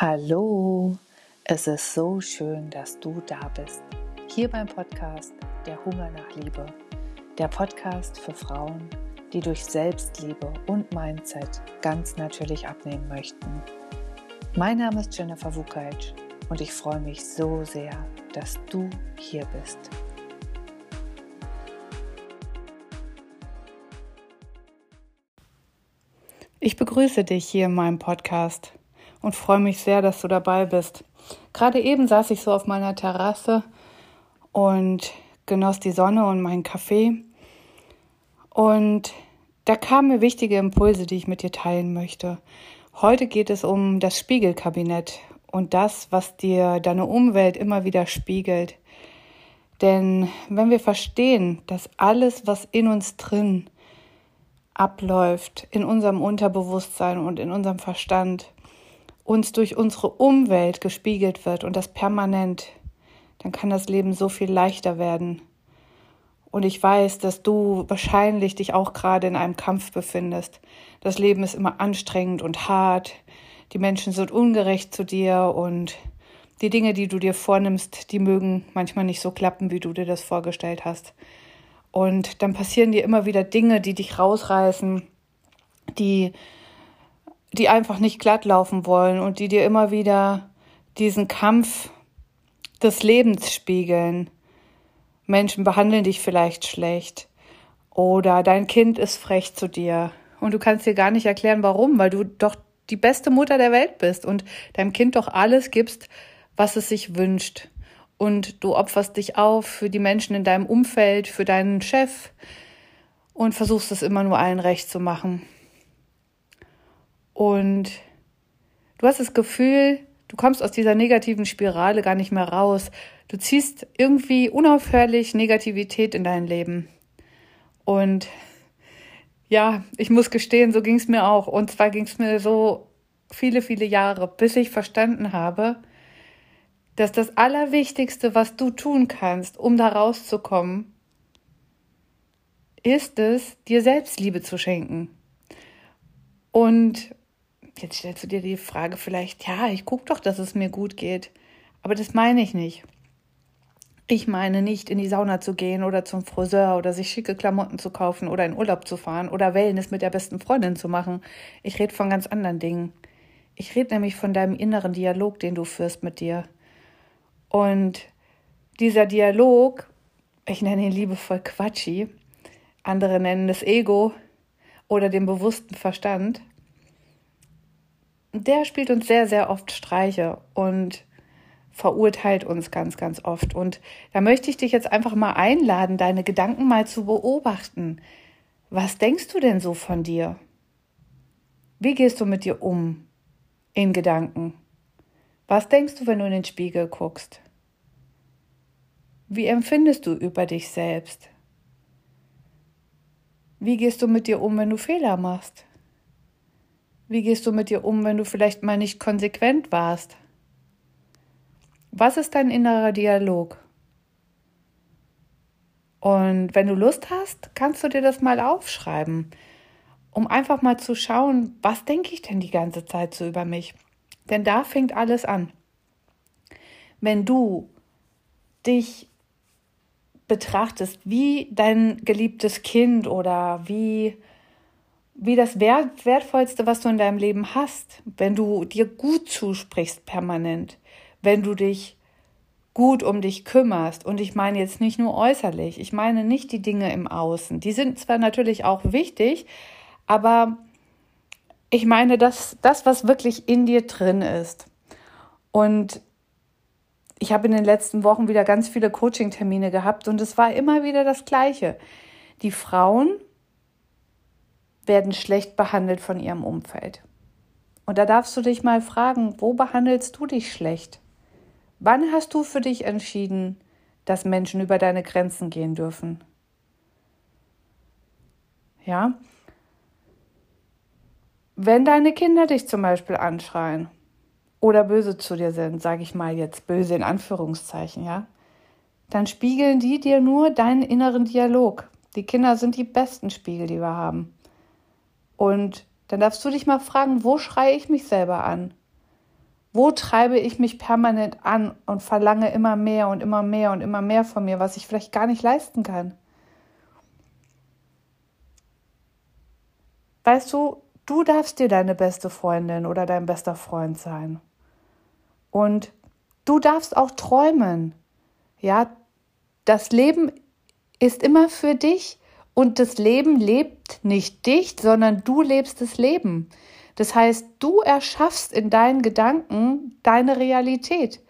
Hallo, es ist so schön, dass du da bist. Hier beim Podcast Der Hunger nach Liebe. Der Podcast für Frauen, die durch Selbstliebe und Mindset ganz natürlich abnehmen möchten. Mein Name ist Jennifer Vukajc und ich freue mich so sehr, dass du hier bist. Ich begrüße dich hier in meinem Podcast und freue mich sehr, dass du dabei bist. Gerade eben saß ich so auf meiner Terrasse und genoss die Sonne und meinen Kaffee. Und da kamen mir wichtige Impulse, die ich mit dir teilen möchte. Heute geht es um das Spiegelkabinett und das, was dir deine Umwelt immer wieder spiegelt. Denn wenn wir verstehen, dass alles, was in uns drin abläuft, in unserem Unterbewusstsein und in unserem Verstand, uns durch unsere Umwelt gespiegelt wird und das permanent, dann kann das Leben so viel leichter werden. Und ich weiß, dass du wahrscheinlich dich auch gerade in einem Kampf befindest. Das Leben ist immer anstrengend und hart. Die Menschen sind ungerecht zu dir und die Dinge, die du dir vornimmst, die mögen manchmal nicht so klappen, wie du dir das vorgestellt hast. Und dann passieren dir immer wieder Dinge, die dich rausreißen, die die einfach nicht glatt laufen wollen und die dir immer wieder diesen Kampf des Lebens spiegeln. Menschen behandeln dich vielleicht schlecht oder dein Kind ist frech zu dir und du kannst dir gar nicht erklären, warum, weil du doch die beste Mutter der Welt bist und deinem Kind doch alles gibst, was es sich wünscht. Und du opferst dich auf für die Menschen in deinem Umfeld, für deinen Chef und versuchst es immer nur allen recht zu machen. Und du hast das Gefühl, du kommst aus dieser negativen Spirale gar nicht mehr raus. Du ziehst irgendwie unaufhörlich Negativität in dein Leben. Und ja, ich muss gestehen, so ging es mir auch. Und zwar ging es mir so viele, viele Jahre, bis ich verstanden habe, dass das Allerwichtigste, was du tun kannst, um da rauszukommen, ist es, dir Selbstliebe zu schenken. Und Jetzt stellst du dir die Frage vielleicht, ja, ich gucke doch, dass es mir gut geht. Aber das meine ich nicht. Ich meine nicht, in die Sauna zu gehen oder zum Friseur oder sich schicke Klamotten zu kaufen oder in Urlaub zu fahren oder Wellness mit der besten Freundin zu machen. Ich rede von ganz anderen Dingen. Ich rede nämlich von deinem inneren Dialog, den du führst mit dir. Und dieser Dialog, ich nenne ihn liebevoll Quatschi, andere nennen es Ego oder den bewussten Verstand, der spielt uns sehr, sehr oft Streiche und verurteilt uns ganz, ganz oft. Und da möchte ich dich jetzt einfach mal einladen, deine Gedanken mal zu beobachten. Was denkst du denn so von dir? Wie gehst du mit dir um in Gedanken? Was denkst du, wenn du in den Spiegel guckst? Wie empfindest du über dich selbst? Wie gehst du mit dir um, wenn du Fehler machst? Wie gehst du mit dir um, wenn du vielleicht mal nicht konsequent warst? Was ist dein innerer Dialog? Und wenn du Lust hast, kannst du dir das mal aufschreiben, um einfach mal zu schauen, was denke ich denn die ganze Zeit so über mich? Denn da fängt alles an. Wenn du dich betrachtest wie dein geliebtes Kind oder wie wie das Wert, Wertvollste, was du in deinem Leben hast, wenn du dir gut zusprichst permanent, wenn du dich gut um dich kümmerst. Und ich meine jetzt nicht nur äußerlich, ich meine nicht die Dinge im Außen. Die sind zwar natürlich auch wichtig, aber ich meine das, das was wirklich in dir drin ist. Und ich habe in den letzten Wochen wieder ganz viele Coaching-Termine gehabt und es war immer wieder das Gleiche. Die Frauen werden schlecht behandelt von ihrem Umfeld. Und da darfst du dich mal fragen, wo behandelst du dich schlecht? Wann hast du für dich entschieden, dass Menschen über deine Grenzen gehen dürfen? Ja? Wenn deine Kinder dich zum Beispiel anschreien oder böse zu dir sind, sage ich mal jetzt böse in Anführungszeichen, ja, dann spiegeln die dir nur deinen inneren Dialog. Die Kinder sind die besten Spiegel, die wir haben. Und dann darfst du dich mal fragen, wo schreie ich mich selber an? Wo treibe ich mich permanent an und verlange immer mehr und immer mehr und immer mehr von mir, was ich vielleicht gar nicht leisten kann? Weißt du, du darfst dir deine beste Freundin oder dein bester Freund sein. Und du darfst auch träumen. Ja, das Leben ist immer für dich und das Leben lebt nicht dich, sondern du lebst das Leben. Das heißt, du erschaffst in deinen Gedanken deine Realität.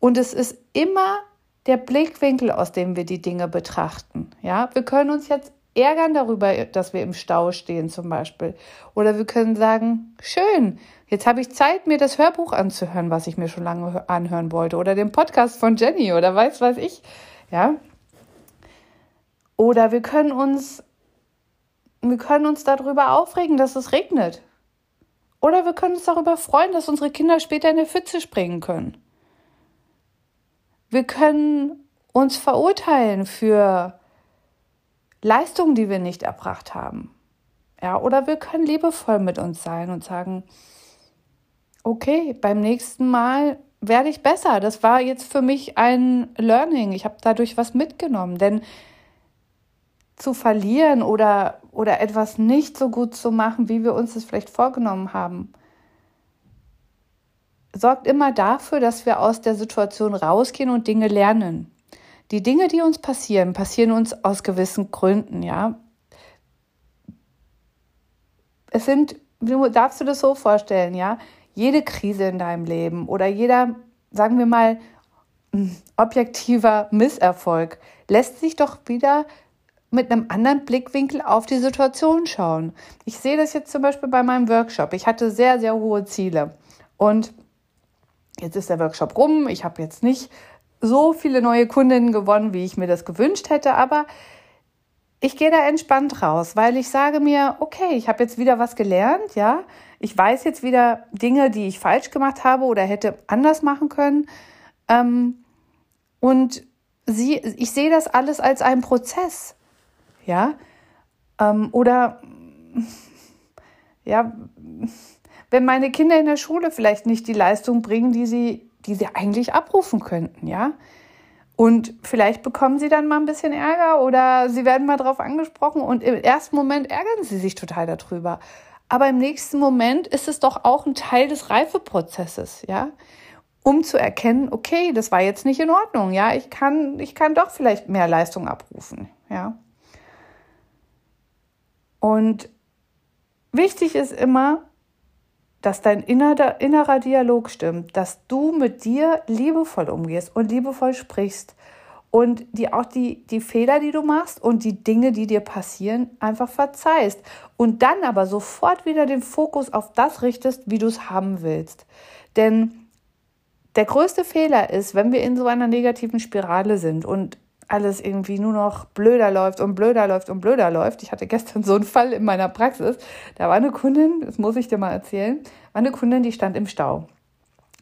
Und es ist immer der Blickwinkel, aus dem wir die Dinge betrachten. Ja, wir können uns jetzt ärgern darüber, dass wir im Stau stehen zum Beispiel. Oder wir können sagen, schön, jetzt habe ich Zeit, mir das Hörbuch anzuhören, was ich mir schon lange anhören wollte. Oder den Podcast von Jenny oder weiß was ich. Ja. Oder wir können uns, wir können uns darüber aufregen, dass es regnet. Oder wir können uns darüber freuen, dass unsere Kinder später in der Pfütze springen können. Wir können uns verurteilen für Leistungen, die wir nicht erbracht haben. Ja, oder wir können liebevoll mit uns sein und sagen, okay, beim nächsten Mal werde ich besser. Das war jetzt für mich ein Learning. Ich habe dadurch was mitgenommen, denn zu verlieren oder, oder etwas nicht so gut zu machen, wie wir uns das vielleicht vorgenommen haben, sorgt immer dafür, dass wir aus der Situation rausgehen und Dinge lernen. Die Dinge, die uns passieren, passieren uns aus gewissen Gründen, ja. Es sind, du darfst du das so vorstellen, ja, jede Krise in deinem Leben oder jeder, sagen wir mal, objektiver Misserfolg lässt sich doch wieder mit einem anderen Blickwinkel auf die Situation schauen. Ich sehe das jetzt zum Beispiel bei meinem Workshop. Ich hatte sehr, sehr hohe Ziele und jetzt ist der Workshop rum. Ich habe jetzt nicht so viele neue Kundinnen gewonnen, wie ich mir das gewünscht hätte, aber ich gehe da entspannt raus, weil ich sage mir, okay, ich habe jetzt wieder was gelernt, ja. Ich weiß jetzt wieder Dinge, die ich falsch gemacht habe oder hätte anders machen können. Ähm, und sie, ich sehe das alles als einen Prozess, ja. Ähm, oder ja, wenn meine Kinder in der Schule vielleicht nicht die Leistung bringen, die sie die sie eigentlich abrufen könnten, ja. Und vielleicht bekommen sie dann mal ein bisschen Ärger oder sie werden mal drauf angesprochen und im ersten Moment ärgern sie sich total darüber. Aber im nächsten Moment ist es doch auch ein Teil des Reifeprozesses, ja. Um zu erkennen, okay, das war jetzt nicht in Ordnung, ja. Ich kann, ich kann doch vielleicht mehr Leistung abrufen, ja. Und wichtig ist immer, dass dein innerer, innerer Dialog stimmt, dass du mit dir liebevoll umgehst und liebevoll sprichst und die auch die, die Fehler, die du machst und die Dinge, die dir passieren, einfach verzeihst und dann aber sofort wieder den Fokus auf das richtest, wie du es haben willst. Denn der größte Fehler ist, wenn wir in so einer negativen Spirale sind und alles irgendwie nur noch blöder läuft und blöder läuft und blöder läuft. Ich hatte gestern so einen Fall in meiner Praxis. Da war eine Kundin, das muss ich dir mal erzählen, war eine Kundin, die stand im Stau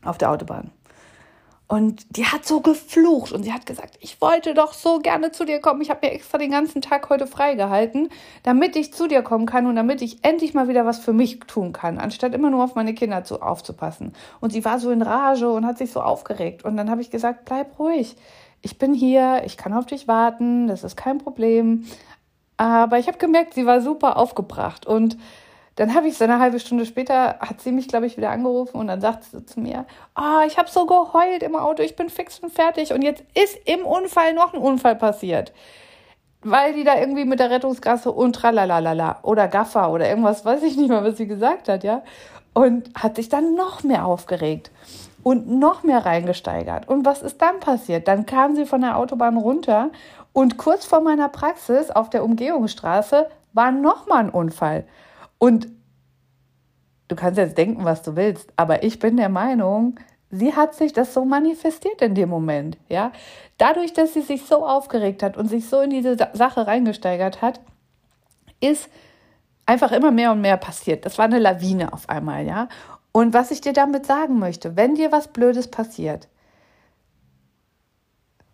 auf der Autobahn. Und die hat so geflucht und sie hat gesagt, ich wollte doch so gerne zu dir kommen. Ich habe mir extra den ganzen Tag heute freigehalten, damit ich zu dir kommen kann und damit ich endlich mal wieder was für mich tun kann, anstatt immer nur auf meine Kinder zu, aufzupassen. Und sie war so in Rage und hat sich so aufgeregt. Und dann habe ich gesagt, bleib ruhig ich bin hier, ich kann auf dich warten, das ist kein Problem. Aber ich habe gemerkt, sie war super aufgebracht. Und dann habe ich so eine halbe Stunde später, hat sie mich, glaube ich, wieder angerufen und dann sagt sie zu mir, oh, ich habe so geheult im Auto, ich bin fix und fertig. Und jetzt ist im Unfall noch ein Unfall passiert. Weil die da irgendwie mit der Rettungsgasse und tralalala oder Gaffer oder irgendwas, weiß ich nicht mal, was sie gesagt hat, ja. Und hat sich dann noch mehr aufgeregt und noch mehr reingesteigert. Und was ist dann passiert? Dann kam sie von der Autobahn runter und kurz vor meiner Praxis auf der Umgehungsstraße war nochmal ein Unfall. Und du kannst jetzt denken, was du willst, aber ich bin der Meinung, sie hat sich das so manifestiert in dem Moment, ja. Dadurch, dass sie sich so aufgeregt hat und sich so in diese Sache reingesteigert hat, ist einfach immer mehr und mehr passiert. Das war eine Lawine auf einmal, ja. Und was ich dir damit sagen möchte, wenn dir was Blödes passiert,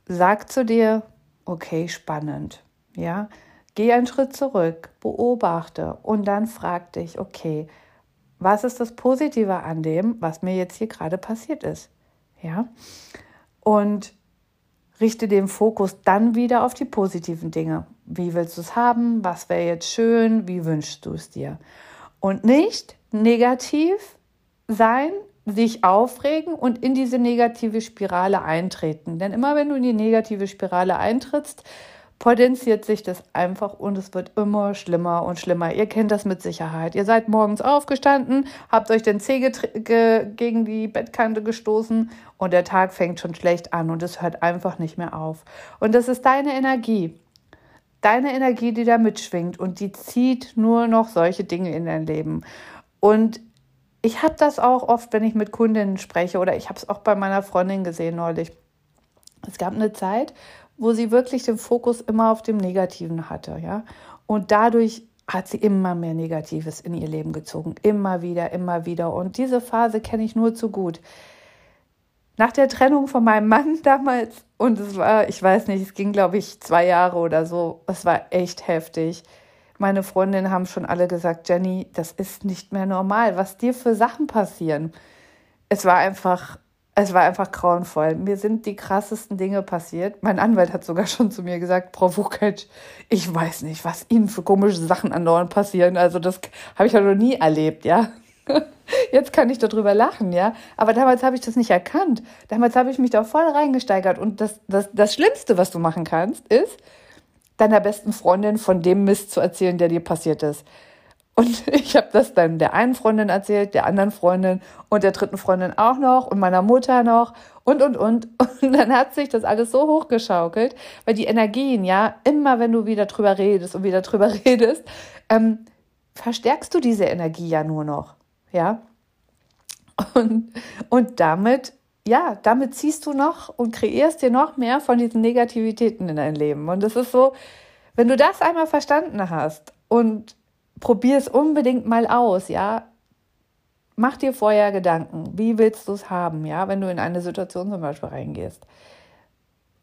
sag zu dir, okay, spannend, ja, geh einen Schritt zurück, beobachte und dann frag dich, okay, was ist das Positive an dem, was mir jetzt hier gerade passiert ist. Ja. Und richte den Fokus dann wieder auf die positiven Dinge. Wie willst du es haben? Was wäre jetzt schön? Wie wünschst du es dir? Und nicht negativ sein, sich aufregen und in diese negative Spirale eintreten. Denn immer wenn du in die negative Spirale eintrittst, potenziert sich das einfach und es wird immer schlimmer und schlimmer. Ihr kennt das mit Sicherheit. Ihr seid morgens aufgestanden, habt euch den Zeh gegen die Bettkante gestoßen und der Tag fängt schon schlecht an und es hört einfach nicht mehr auf. Und das ist deine Energie. Deine Energie, die da mitschwingt und die zieht nur noch solche Dinge in dein Leben. Und ich habe das auch oft, wenn ich mit Kundinnen spreche oder ich habe es auch bei meiner Freundin gesehen neulich. Es gab eine Zeit, wo sie wirklich den Fokus immer auf dem Negativen hatte, ja. Und dadurch hat sie immer mehr Negatives in ihr Leben gezogen. Immer wieder, immer wieder. Und diese Phase kenne ich nur zu gut. Nach der Trennung von meinem Mann damals, und es war, ich weiß nicht, es ging, glaube ich, zwei Jahre oder so, es war echt heftig. Meine Freundinnen haben schon alle gesagt, Jenny, das ist nicht mehr normal, was dir für Sachen passieren. Es war einfach es war einfach grauenvoll. Mir sind die krassesten Dinge passiert. Mein Anwalt hat sogar schon zu mir gesagt, Frau Wuckert, ich weiß nicht, was Ihnen für komische Sachen andauernd passieren. Also das habe ich ja noch nie erlebt, ja. Jetzt kann ich darüber lachen, ja. Aber damals habe ich das nicht erkannt. Damals habe ich mich da voll reingesteigert. Und das, das, das Schlimmste, was du machen kannst, ist, deiner besten Freundin von dem Mist zu erzählen, der dir passiert ist. Und ich habe das dann der einen Freundin erzählt, der anderen Freundin und der dritten Freundin auch noch und meiner Mutter noch und, und, und. Und dann hat sich das alles so hochgeschaukelt, weil die Energien, ja, immer wenn du wieder drüber redest und wieder drüber redest, ähm, verstärkst du diese Energie ja nur noch, ja. Und, und damit, ja, damit ziehst du noch und kreierst dir noch mehr von diesen Negativitäten in dein Leben. Und das ist so, wenn du das einmal verstanden hast und probier es unbedingt mal aus, ja. Mach dir vorher Gedanken, wie willst du es haben, ja, wenn du in eine Situation zum Beispiel reingehst.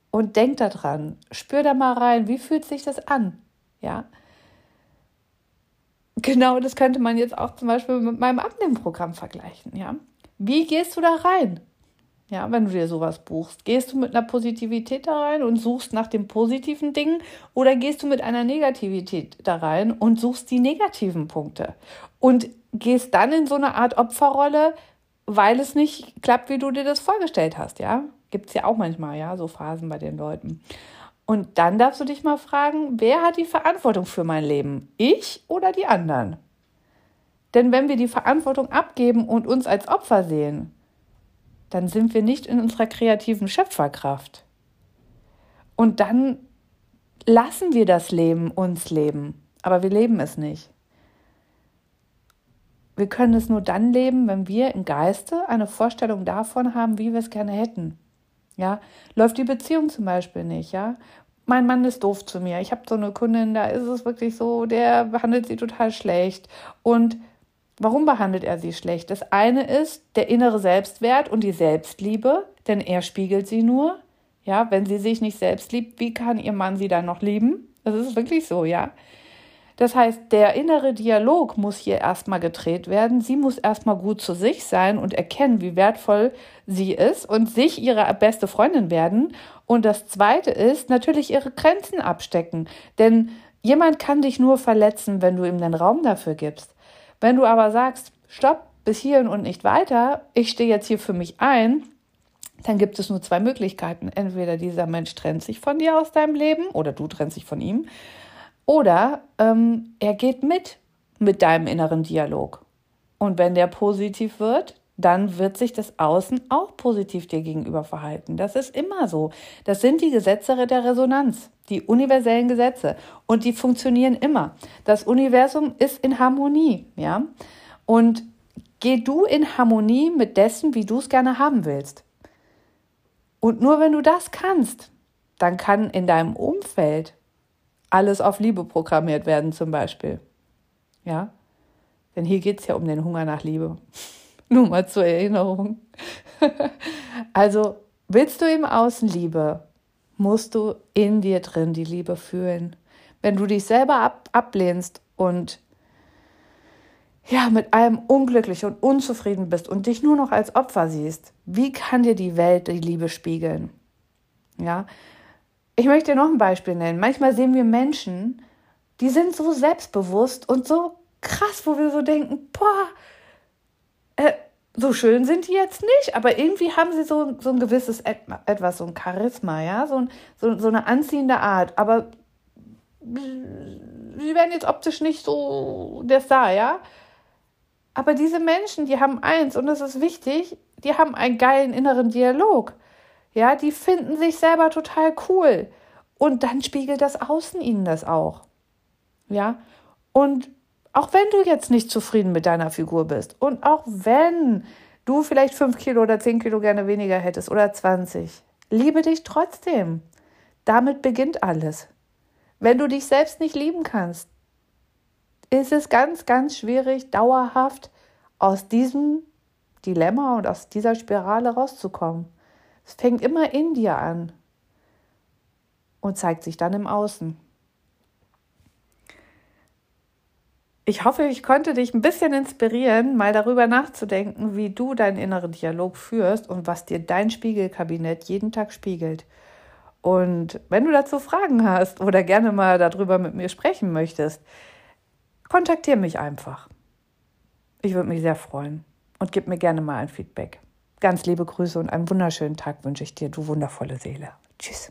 Und denk daran, spür da mal rein, wie fühlt sich das an, ja. Genau, das könnte man jetzt auch zum Beispiel mit meinem Abnehmprogramm vergleichen, ja. Wie gehst du da rein? Ja, wenn du dir sowas buchst, gehst du mit einer Positivität da rein und suchst nach den positiven Dingen oder gehst du mit einer Negativität da rein und suchst die negativen Punkte und gehst dann in so eine Art Opferrolle, weil es nicht klappt, wie du dir das vorgestellt hast, ja? Gibt es ja auch manchmal, ja, so Phasen bei den Leuten. Und dann darfst du dich mal fragen, wer hat die Verantwortung für mein Leben? Ich oder die anderen? Denn wenn wir die Verantwortung abgeben und uns als Opfer sehen, dann sind wir nicht in unserer kreativen Schöpferkraft. Und dann lassen wir das Leben uns leben, aber wir leben es nicht. Wir können es nur dann leben, wenn wir im Geiste eine Vorstellung davon haben, wie wir es gerne hätten. Ja, läuft die Beziehung zum Beispiel nicht, ja. Mein Mann ist doof zu mir. Ich habe so eine Kundin, da ist es wirklich so, der behandelt sie total schlecht. Und Warum behandelt er sie schlecht? Das eine ist der innere Selbstwert und die Selbstliebe, denn er spiegelt sie nur. Ja, wenn sie sich nicht selbst liebt, wie kann ihr Mann sie dann noch lieben? Das ist wirklich so, ja. Das heißt, der innere Dialog muss hier erstmal gedreht werden. Sie muss erstmal gut zu sich sein und erkennen, wie wertvoll sie ist und sich ihre beste Freundin werden. Und das zweite ist natürlich ihre Grenzen abstecken. Denn jemand kann dich nur verletzen, wenn du ihm den Raum dafür gibst. Wenn du aber sagst, stopp, bis hierhin und nicht weiter, ich stehe jetzt hier für mich ein, dann gibt es nur zwei Möglichkeiten. Entweder dieser Mensch trennt sich von dir aus deinem Leben oder du trennst dich von ihm. Oder ähm, er geht mit mit deinem inneren Dialog. Und wenn der positiv wird, dann wird sich das Außen auch positiv dir gegenüber verhalten. Das ist immer so. Das sind die Gesetze der Resonanz, die universellen Gesetze. Und die funktionieren immer. Das Universum ist in Harmonie, ja. Und geh du in Harmonie mit dessen, wie du es gerne haben willst. Und nur wenn du das kannst, dann kann in deinem Umfeld alles auf Liebe programmiert werden, zum Beispiel. Ja? Denn hier geht es ja um den Hunger nach Liebe. Nur mal zur Erinnerung. also, willst du im Außen Liebe, musst du in dir drin die Liebe fühlen. Wenn du dich selber ab ablehnst und ja, mit allem unglücklich und unzufrieden bist und dich nur noch als Opfer siehst, wie kann dir die Welt die Liebe spiegeln? Ja, ich möchte dir noch ein Beispiel nennen. Manchmal sehen wir Menschen, die sind so selbstbewusst und so krass, wo wir so denken, boah, so schön sind die jetzt nicht, aber irgendwie haben sie so, so ein gewisses etwas, so ein Charisma, ja, so, so, so eine anziehende Art, aber sie werden jetzt optisch nicht so der Star, ja. Aber diese Menschen, die haben eins, und das ist wichtig, die haben einen geilen inneren Dialog. Ja, die finden sich selber total cool. Und dann spiegelt das Außen ihnen das auch. Ja, und auch wenn du jetzt nicht zufrieden mit deiner Figur bist und auch wenn du vielleicht fünf Kilo oder zehn Kilo gerne weniger hättest oder 20, liebe dich trotzdem. Damit beginnt alles. Wenn du dich selbst nicht lieben kannst, ist es ganz, ganz schwierig, dauerhaft aus diesem Dilemma und aus dieser Spirale rauszukommen. Es fängt immer in dir an und zeigt sich dann im Außen. Ich hoffe, ich konnte dich ein bisschen inspirieren, mal darüber nachzudenken, wie du deinen inneren Dialog führst und was dir dein Spiegelkabinett jeden Tag spiegelt. Und wenn du dazu Fragen hast oder gerne mal darüber mit mir sprechen möchtest, kontaktiere mich einfach. Ich würde mich sehr freuen und gib mir gerne mal ein Feedback. Ganz liebe Grüße und einen wunderschönen Tag wünsche ich dir, du wundervolle Seele. Tschüss.